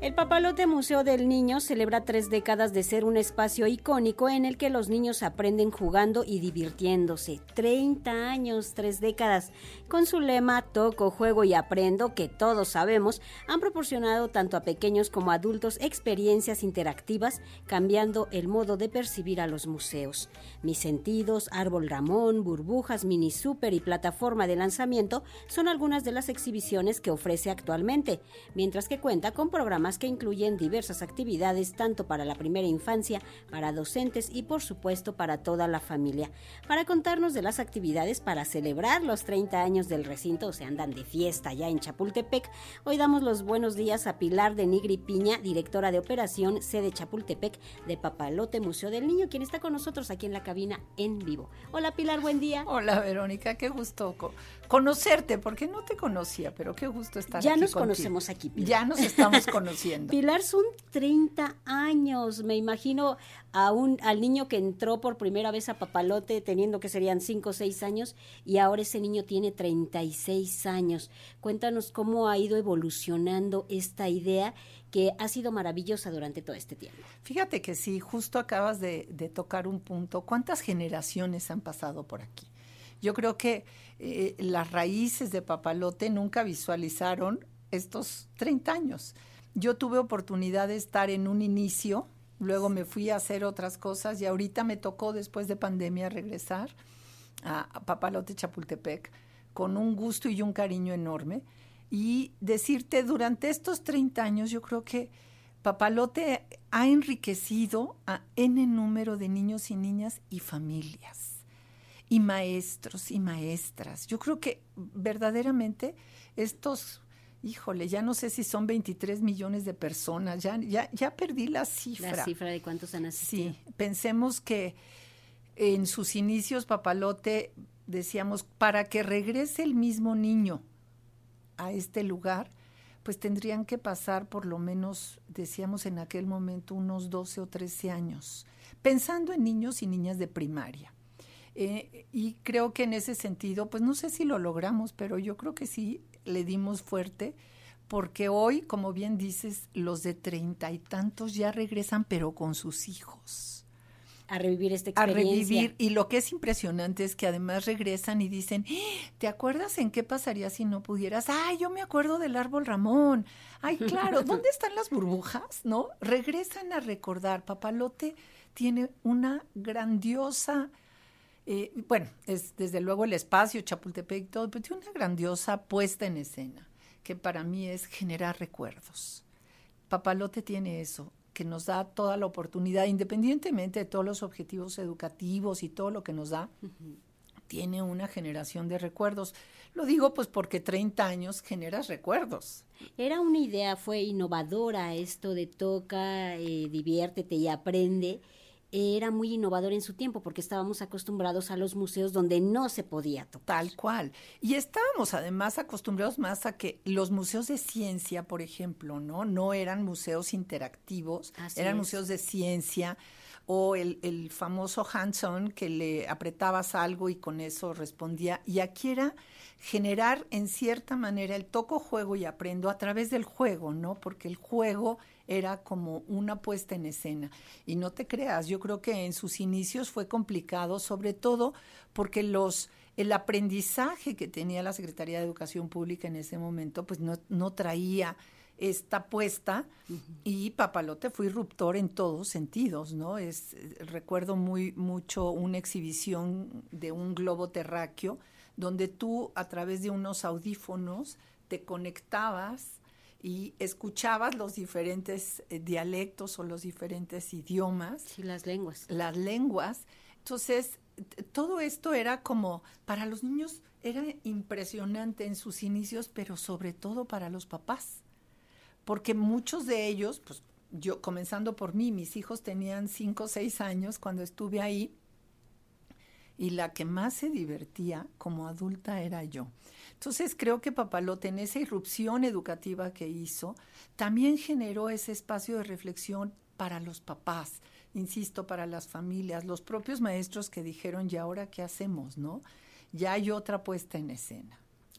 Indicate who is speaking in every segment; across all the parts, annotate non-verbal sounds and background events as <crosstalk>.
Speaker 1: El Papalote Museo del Niño celebra tres décadas de ser un espacio icónico en el que los niños aprenden jugando y divirtiéndose. 30 años, tres décadas. Con su lema Toco, juego y aprendo, que todos sabemos, han proporcionado tanto a pequeños como a adultos experiencias interactivas, cambiando el modo de percibir a los museos. Mis sentidos, Árbol Ramón, Burbujas, Mini Super y Plataforma de Lanzamiento son algunas de las exhibiciones que ofrece actualmente, mientras que cuenta con programas que incluyen diversas actividades tanto para la primera infancia, para docentes y por supuesto para toda la familia. Para contarnos de las actividades para celebrar los 30 años del recinto, se andan de fiesta ya en Chapultepec, hoy damos los buenos días a Pilar de Nigri Piña, directora de operación sede Chapultepec de Papalote Museo del Niño, quien está con nosotros aquí en la cabina en vivo. Hola Pilar, buen día.
Speaker 2: Hola Verónica, qué gusto conocerte, porque no te conocía, pero qué gusto estar
Speaker 1: ya
Speaker 2: aquí.
Speaker 1: Ya nos conocemos aquí,
Speaker 2: Pilar. Ya nos estamos conociendo. <laughs>
Speaker 1: Pilar, son 30 años. Me imagino a un, al niño que entró por primera vez a Papalote teniendo que serían 5 o 6 años y ahora ese niño tiene 36 años. Cuéntanos cómo ha ido evolucionando esta idea que ha sido maravillosa durante todo este tiempo.
Speaker 2: Fíjate que sí, justo acabas de, de tocar un punto. ¿Cuántas generaciones han pasado por aquí? Yo creo que eh, las raíces de Papalote nunca visualizaron estos 30 años. Yo tuve oportunidad de estar en un inicio, luego me fui a hacer otras cosas y ahorita me tocó después de pandemia regresar a, a Papalote Chapultepec con un gusto y un cariño enorme y decirte durante estos 30 años yo creo que Papalote ha enriquecido a n número de niños y niñas y familias y maestros y maestras. Yo creo que verdaderamente estos, híjole, ya no sé si son 23 millones de personas, ya, ya, ya perdí la cifra.
Speaker 1: La cifra de cuántos han asistido.
Speaker 2: Sí, pensemos que en sus inicios, Papalote, decíamos, para que regrese el mismo niño a este lugar, pues tendrían que pasar por lo menos, decíamos en aquel momento, unos 12 o 13 años, pensando en niños y niñas de primaria. Eh, y creo que en ese sentido, pues no sé si lo logramos, pero yo creo que sí le dimos fuerte, porque hoy, como bien dices, los de treinta y tantos ya regresan, pero con sus hijos.
Speaker 1: A revivir esta experiencia.
Speaker 2: A revivir. Y lo que es impresionante es que además regresan y dicen, ¿te acuerdas en qué pasaría si no pudieras? Ay, yo me acuerdo del árbol Ramón. Ay, claro, <laughs> ¿dónde están las burbujas? ¿No? Regresan a recordar. Papalote tiene una grandiosa eh, bueno, es desde luego el espacio, Chapultepec y todo, pero tiene una grandiosa puesta en escena, que para mí es generar recuerdos. Papalote tiene eso, que nos da toda la oportunidad, independientemente de todos los objetivos educativos y todo lo que nos da, uh -huh. tiene una generación de recuerdos. Lo digo pues porque 30 años generas recuerdos.
Speaker 1: Era una idea, fue innovadora esto de toca, eh, diviértete y aprende era muy innovador en su tiempo porque estábamos acostumbrados a los museos donde no se podía tocar.
Speaker 2: Tal cual. Y estábamos además acostumbrados más a que los museos de ciencia, por ejemplo, ¿no? No eran museos interactivos,
Speaker 1: Así
Speaker 2: eran
Speaker 1: es.
Speaker 2: museos de ciencia o el, el famoso hands-on que le apretabas algo y con eso respondía. Y aquí era generar en cierta manera el toco, juego y aprendo a través del juego, ¿no? Porque el juego era como una puesta en escena. Y no te creas, yo creo que en sus inicios fue complicado, sobre todo porque los el aprendizaje que tenía la Secretaría de Educación Pública en ese momento, pues no, no traía esta puesta uh -huh. y Papalote fue irruptor en todos sentidos, ¿no? Es recuerdo muy mucho una exhibición de un globo terráqueo donde tú a través de unos audífonos te conectabas y escuchabas los diferentes eh, dialectos o los diferentes idiomas.
Speaker 1: Sí, las lenguas.
Speaker 2: Las lenguas. Entonces, todo esto era como, para los niños era impresionante en sus inicios, pero sobre todo para los papás. Porque muchos de ellos, pues yo, comenzando por mí, mis hijos tenían cinco o seis años cuando estuve ahí, y la que más se divertía como adulta era yo. Entonces creo que Papalote en esa irrupción educativa que hizo, también generó ese espacio de reflexión para los papás, insisto, para las familias, los propios maestros que dijeron, ¿y ahora qué hacemos? ¿No? Ya hay otra puesta en escena.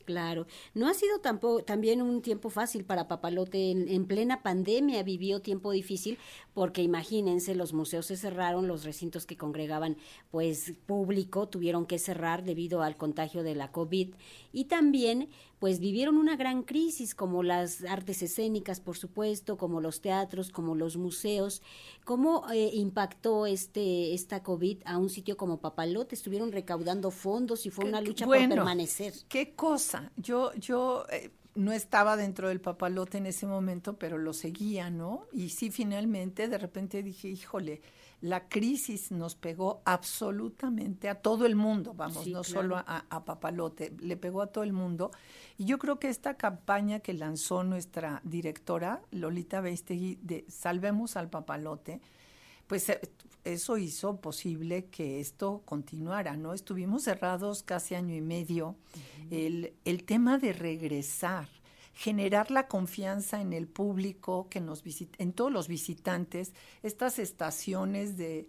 Speaker 1: Claro, no ha sido tampoco también un tiempo fácil para Papalote. En, plena pandemia vivió tiempo difícil porque imagínense, los museos se cerraron, los recintos que congregaban pues público tuvieron que cerrar debido al contagio de la COVID y también pues vivieron una gran crisis como las artes escénicas, por supuesto, como los teatros, como los museos. ¿Cómo eh, impactó este esta COVID a un sitio como Papalote? Estuvieron recaudando fondos y fue una lucha por permanecer.
Speaker 2: Qué cosa. Yo yo eh, no estaba dentro del papalote en ese momento, pero lo seguía, ¿no? Y sí, finalmente, de repente dije, híjole, la crisis nos pegó absolutamente a todo el mundo, vamos, no solo a, Papalote, le pegó a todo el mundo. Y yo creo que esta campaña que lanzó nuestra directora, Lolita Beistegui, de Salvemos al Papalote, pues eh, eso hizo posible que esto continuara, ¿no? Estuvimos cerrados casi año y medio. el, el tema de regresar, generar la confianza en el público que nos visita, en todos los visitantes, estas estaciones de,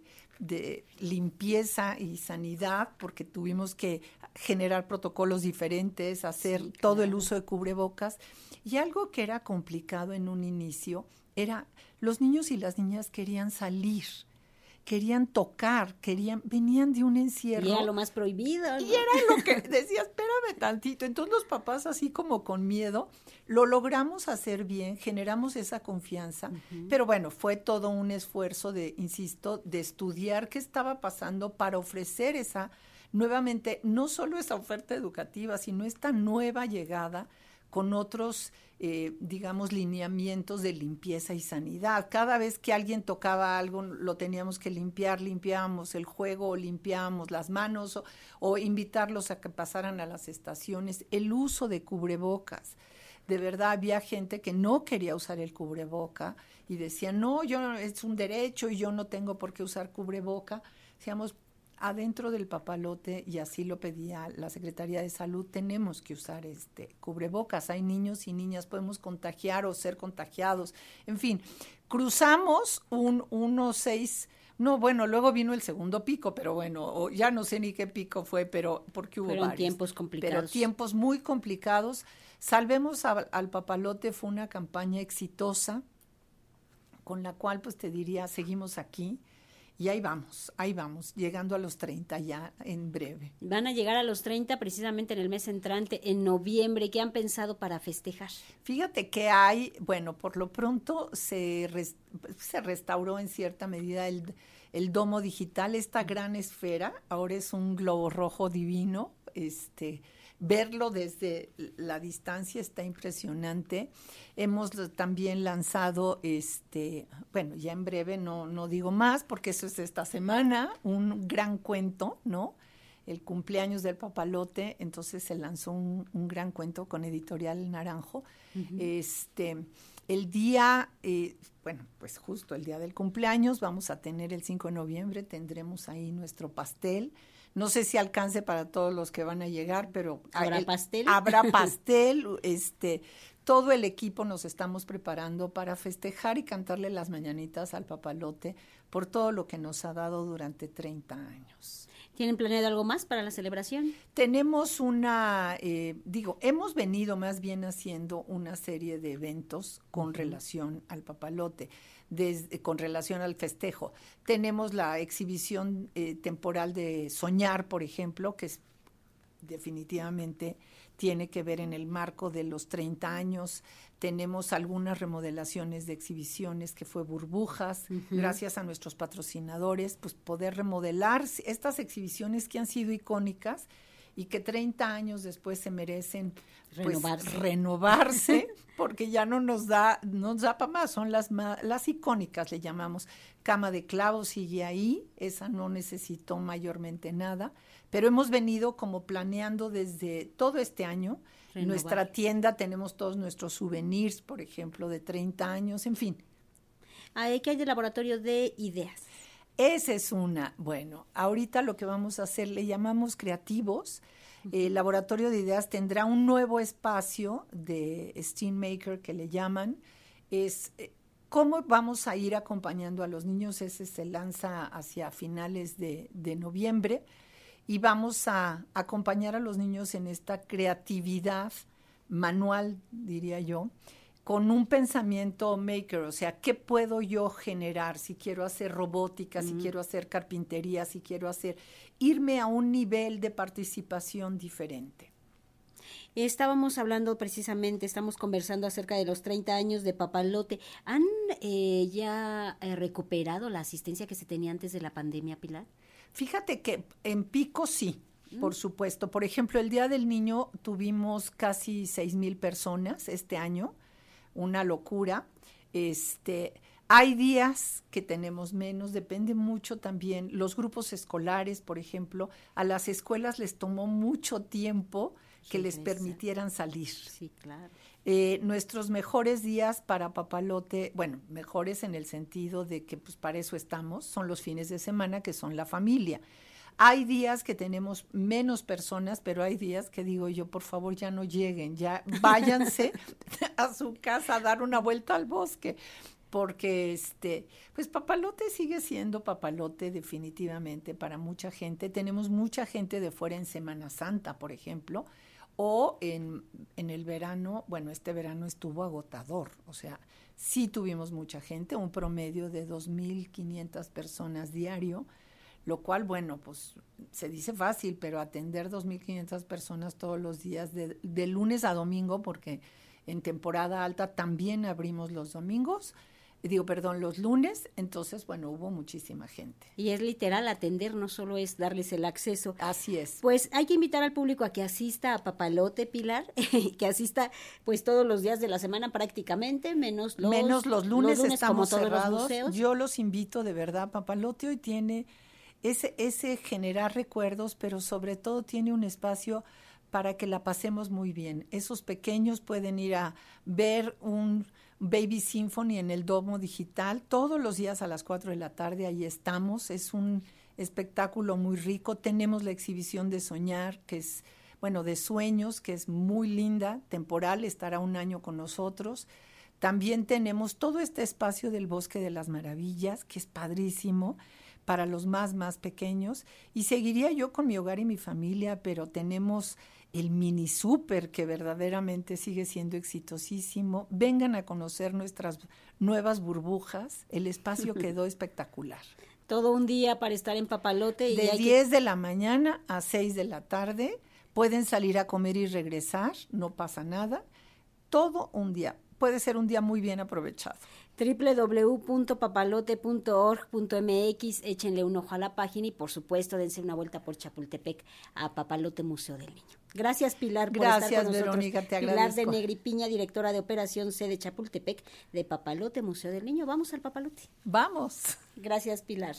Speaker 2: limpieza y sanidad, porque tuvimos que generar protocolos diferentes, hacer todo el uso de cubrebocas. Y algo que era complicado en un inicio era los niños y las niñas querían salir querían tocar, querían, venían de un encierro.
Speaker 1: Y era lo más prohibido.
Speaker 2: Y era lo que <laughs> decía, espérame tantito. Entonces los papás así como con miedo, lo logramos hacer bien, generamos esa confianza, pero bueno, fue todo un esfuerzo de, insisto, de estudiar qué estaba pasando para ofrecer esa, nuevamente, no solo esa oferta educativa, sino esta nueva llegada con otros, eh, digamos, lineamientos de limpieza y sanidad. Cada vez que alguien tocaba algo, lo teníamos que limpiar, limpiábamos el juego, limpiábamos las manos o, o invitarlos a que pasaran a las estaciones. El uso de cubrebocas. De verdad había gente que no quería usar el cubreboca y decía, no, yo es un derecho y yo no tengo por qué usar cubreboca. Decíamos, adentro del papalote, y así lo pedía la Secretaría de Salud, tenemos que usar este cubrebocas. Hay niños y niñas, podemos contagiar o ser contagiados. En fin, cruzamos un 1.6. No, bueno, luego vino el segundo pico, pero bueno, ya no sé ni qué pico fue, pero porque hubo
Speaker 1: Fueron tiempos complicados.
Speaker 2: Pero tiempos muy complicados. Salvemos al papalote fue una campaña exitosa con la cual pues te diría, seguimos aquí y ahí vamos, ahí vamos, llegando a los 30 ya en breve.
Speaker 1: Van a llegar a los 30 precisamente en el mes entrante, en noviembre. ¿Qué han pensado para festejar?
Speaker 2: Fíjate que hay, bueno, por lo pronto se, se restauró en cierta medida el, el domo digital, esta gran esfera, ahora es un globo rojo divino, este verlo desde la distancia está impresionante. Hemos también lanzado, este, bueno, ya en breve no, no digo más porque eso es esta semana, un gran cuento, ¿no? El cumpleaños del papalote, entonces se lanzó un, gran cuento con Editorial Naranjo. Este, el día, eh, bueno, pues justo el día del cumpleaños, vamos a tener el 5 de noviembre, tendremos ahí nuestro pastel no sé si alcance para todos los que van a llegar, pero
Speaker 1: habrá pastel.
Speaker 2: Habrá <laughs> pastel, este, todo el equipo nos estamos preparando para festejar y cantarle las mañanitas al papalote por todo lo que nos ha dado durante 30 años.
Speaker 1: ¿Tienen planeado algo más para la celebración?
Speaker 2: Tenemos una, eh, digo, hemos venido más bien haciendo una serie de eventos con relación al papalote con relación al festejo. Tenemos la exhibición eh, temporal de Soñar, por ejemplo, que es, definitivamente tiene que ver en el marco de los 30 años. Tenemos algunas remodelaciones de exhibiciones que fue burbujas, gracias a nuestros patrocinadores, pues poder remodelar estas exhibiciones que han sido icónicas y que 30 años después se merecen pues, renovarse, <laughs> porque ya no nos da, nos da para más, son las, las icónicas, le llamamos. Cama de clavos sigue ahí, esa no necesitó mayormente nada, pero hemos venido como planeando desde todo este año. Nuestra tienda tenemos todos nuestros souvenirs, por ejemplo, de 30 años, en fin.
Speaker 1: Ahí que hay de laboratorio de ideas.
Speaker 2: Esa es una. Bueno, ahorita lo que vamos a hacer le llamamos creativos. El laboratorio de ideas tendrá un nuevo espacio de Steam Maker que le llaman. Es eh, cómo vamos a ir acompañando a los niños. Ese se lanza hacia finales de, de noviembre. y vamos a acompañar a los niños en esta creatividad manual, diría yo, con un pensamiento maker, o sea, ¿qué puedo yo generar si quiero hacer robótica, si quiero hacer carpintería, si quiero hacer, irme a un nivel de participación diferente?
Speaker 1: Estábamos hablando precisamente, estamos conversando acerca de los 30 años de Papalote. ¿Han eh, ya eh, recuperado la asistencia que se tenía antes de la pandemia, Pilar?
Speaker 2: Fíjate que en Pico sí, por supuesto. Por ejemplo, el Día del Niño tuvimos casi seis mil personas este año, una locura. Este, hay días que tenemos menos, depende mucho también. Los grupos escolares, por ejemplo, a las escuelas les tomó mucho tiempo que les permitieran salir.
Speaker 1: Sí, claro.
Speaker 2: Eh, nuestros mejores días para Papalote, bueno, mejores en el sentido de que pues para eso estamos, son los fines de semana que son la familia. Hay días que tenemos menos personas, pero hay días que digo yo, por favor, ya no lleguen, ya váyanse <laughs> a su casa a dar una vuelta al bosque, porque este, pues Papalote sigue siendo Papalote definitivamente para mucha gente. Tenemos mucha gente de fuera en Semana Santa, por ejemplo, o en, en el verano, bueno, este verano estuvo agotador, o sea, sí tuvimos mucha gente, un promedio de 2.500 personas diario, lo cual, bueno, pues se dice fácil, pero atender 2.500 personas todos los días, de, de, lunes a domingo, porque en temporada alta también abrimos los domingos, digo, perdón, los lunes, entonces, bueno, hubo muchísima gente.
Speaker 1: Y es literal, atender no solo es darles el acceso.
Speaker 2: Así es.
Speaker 1: Pues hay que invitar al público a que asista a Papalote, Pilar, <laughs> que asista pues todos los días de la semana prácticamente, menos los,
Speaker 2: menos los lunes, los lunes estamos cerrados. Yo los invito de verdad, Papalote hoy tiene ese, ese generar recuerdos, pero sobre todo tiene un espacio para que la pasemos muy bien. Esos pequeños pueden ir a ver un Baby Symphony en el Domo Digital todos los días a las 4 de la tarde, ahí estamos. Es un espectáculo muy rico. Tenemos la exhibición de Soñar, que es, bueno, de sueños, que es muy linda, temporal, estará un año con nosotros. También tenemos todo este espacio del Bosque de las Maravillas, que es padrísimo para los más, más pequeños. Y seguiría yo con mi hogar y mi familia, pero tenemos el mini super que verdaderamente sigue siendo exitosísimo. Vengan a conocer nuestras nuevas burbujas. El espacio <laughs> quedó espectacular.
Speaker 1: Todo un día para estar en Papalote.
Speaker 2: Y de 10 de la mañana a 6 de la tarde. Pueden salir a comer y regresar, no pasa nada. Todo un día. Puede ser un día muy bien aprovechado
Speaker 1: www.papalote.org.mx, échenle un ojo a la página y por supuesto dense una vuelta por Chapultepec a Papalote Museo del Niño. Gracias Pilar
Speaker 2: por Gracias, estar con Verónica, te
Speaker 1: Pilar de Negripiña, directora de operación C de Chapultepec de Papalote Museo del Niño. Vamos al Papalote.
Speaker 2: Vamos.
Speaker 1: Gracias Pilar.